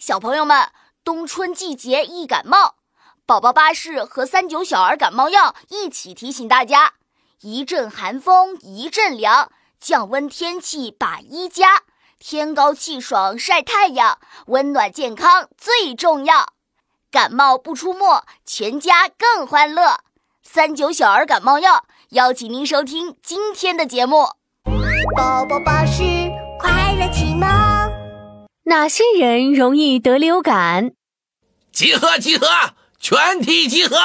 小朋友们，冬春季节易感冒，宝宝巴士和三九小儿感冒药一起提醒大家：一阵寒风一阵凉，降温天气把衣加，天高气爽晒太阳，温暖健康最重要。感冒不出没，全家更欢乐。三九小儿感冒药邀请您收听今天的节目。宝宝巴士快乐启蒙。哪些人容易得流感？集合，集合，全体集合！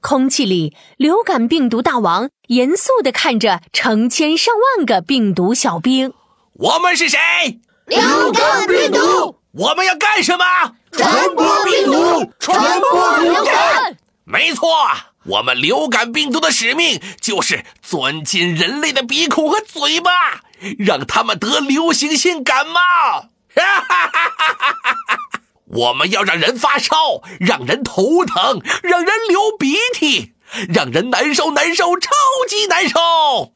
空气里，流感病毒大王严肃地看着成千上万个病毒小兵。我们是谁？流感病毒。我们要干什么？传播病毒，传播流感。没错。我们流感病毒的使命就是钻进人类的鼻孔和嘴巴，让他们得流行性感冒。我们要让人发烧，让人头疼，让人流鼻涕，让人难受难受，超级难受。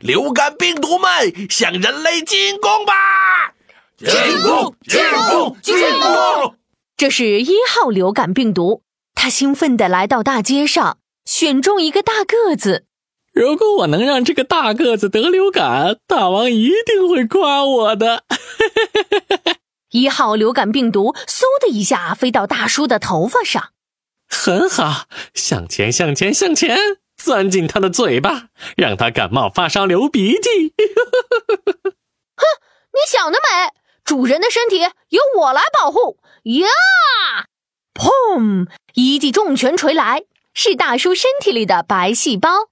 流感病毒们向人类进攻吧！进攻！进攻！进攻！这是一号流感病毒。他兴奋地来到大街上，选中一个大个子。如果我能让这个大个子得流感，大王一定会夸我的。一号流感病毒嗖的一下飞到大叔的头发上，很好，向前，向前，向前，钻进他的嘴巴，让他感冒发烧流鼻涕。哼，你想得美！主人的身体由我来保护呀！砰！一记重拳锤来，是大叔身体里的白细胞。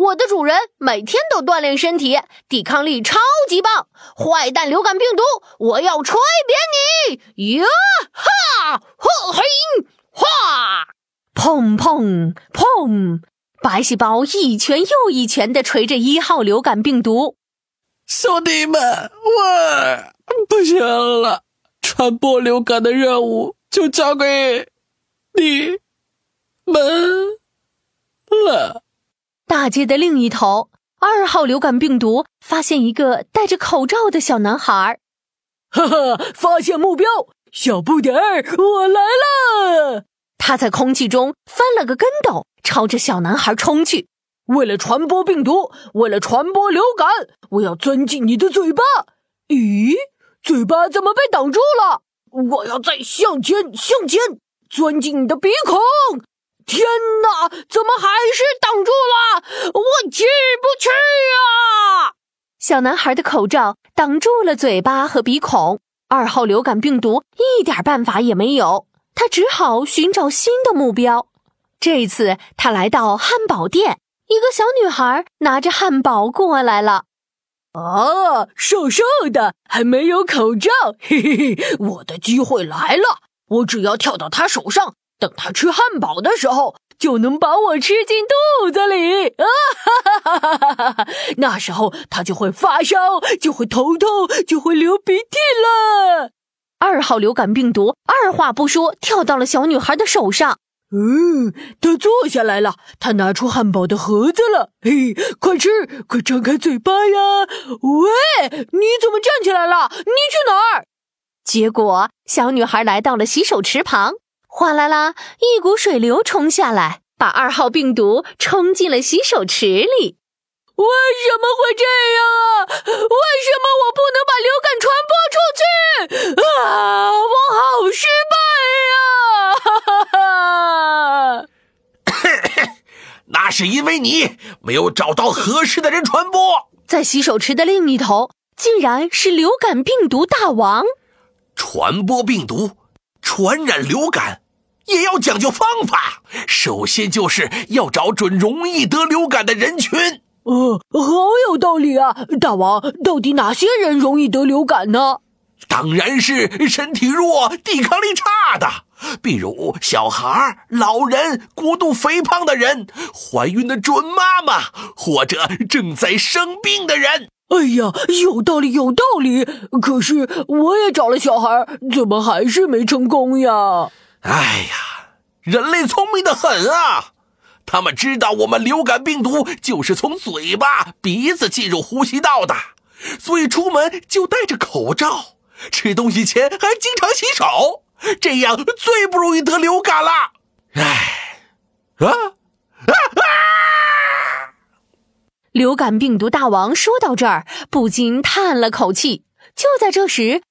我的主人每天都锻炼身体，抵抗力超级棒。坏蛋流感病毒，我要吹扁你！呀哈！呵嘿！哈！砰砰砰！白细胞一拳又一拳的锤着一号流感病毒。兄弟们，我不行了，传播流感的任务就交给。你们了。大街的另一头，二号流感病毒发现一个戴着口罩的小男孩。哈哈，发现目标，小不点儿，我来了！他在空气中翻了个跟斗，朝着小男孩冲去。为了传播病毒，为了传播流感，我要钻进你的嘴巴。咦，嘴巴怎么被挡住了？我要再向前，向前。钻进你的鼻孔！天哪，怎么还是挡住了？我进不去呀！小男孩的口罩挡住了嘴巴和鼻孔，二号流感病毒一点办法也没有，他只好寻找新的目标。这次他来到汉堡店，一个小女孩拿着汉堡过来了。啊，瘦瘦的，还没有口罩，嘿嘿嘿，我的机会来了。我只要跳到他手上，等他吃汉堡的时候，就能把我吃进肚子里啊！哈哈哈哈哈！那时候他就会发烧，就会头痛，就会流鼻涕了。二号流感病毒二话不说跳到了小女孩的手上。嗯，他坐下来了，他拿出汉堡的盒子了。嘿，快吃，快张开嘴巴呀！喂，你怎么站起来了？你去哪儿？结果，小女孩来到了洗手池旁，哗啦啦，一股水流冲下来，把二号病毒冲进了洗手池里。为什么会这样啊？为什么我不能把流感传播出去啊？我好失败呀！哈 哈那是因为你没有找到合适的人传播。在洗手池的另一头，竟然是流感病毒大王。传播病毒、传染流感，也要讲究方法。首先就是要找准容易得流感的人群。呃，好有道理啊！大王，到底哪些人容易得流感呢？当然是身体弱、抵抗力差的，比如小孩、老人、过度肥胖的人、怀孕的准妈妈，或者正在生病的人。哎呀，有道理，有道理。可是我也找了小孩，怎么还是没成功呀？哎呀，人类聪明的很啊！他们知道我们流感病毒就是从嘴巴、鼻子进入呼吸道的，所以出门就戴着口罩，吃东西前还经常洗手。这样最不容易得流感了。唉，啊啊啊！流感病毒大王说到这儿，不禁叹了口气。就在这时，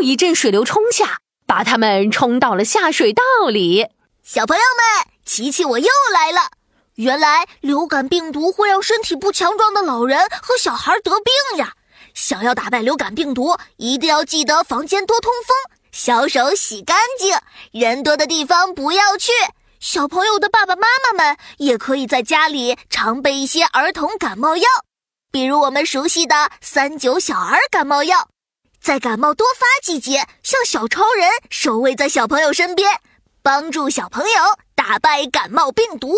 又一阵水流冲下，把他们冲到了下水道里。小朋友们，琪琪我又来了。原来流感病毒会让身体不强壮的老人和小孩得病呀！想要打败流感病毒，一定要记得房间多通风，小手洗干净，人多的地方不要去。小朋友的爸爸妈妈们也可以在家里常备一些儿童感冒药，比如我们熟悉的三九小儿感冒药，在感冒多发季节，像小超人守卫在小朋友身边，帮助小朋友打败感冒病毒。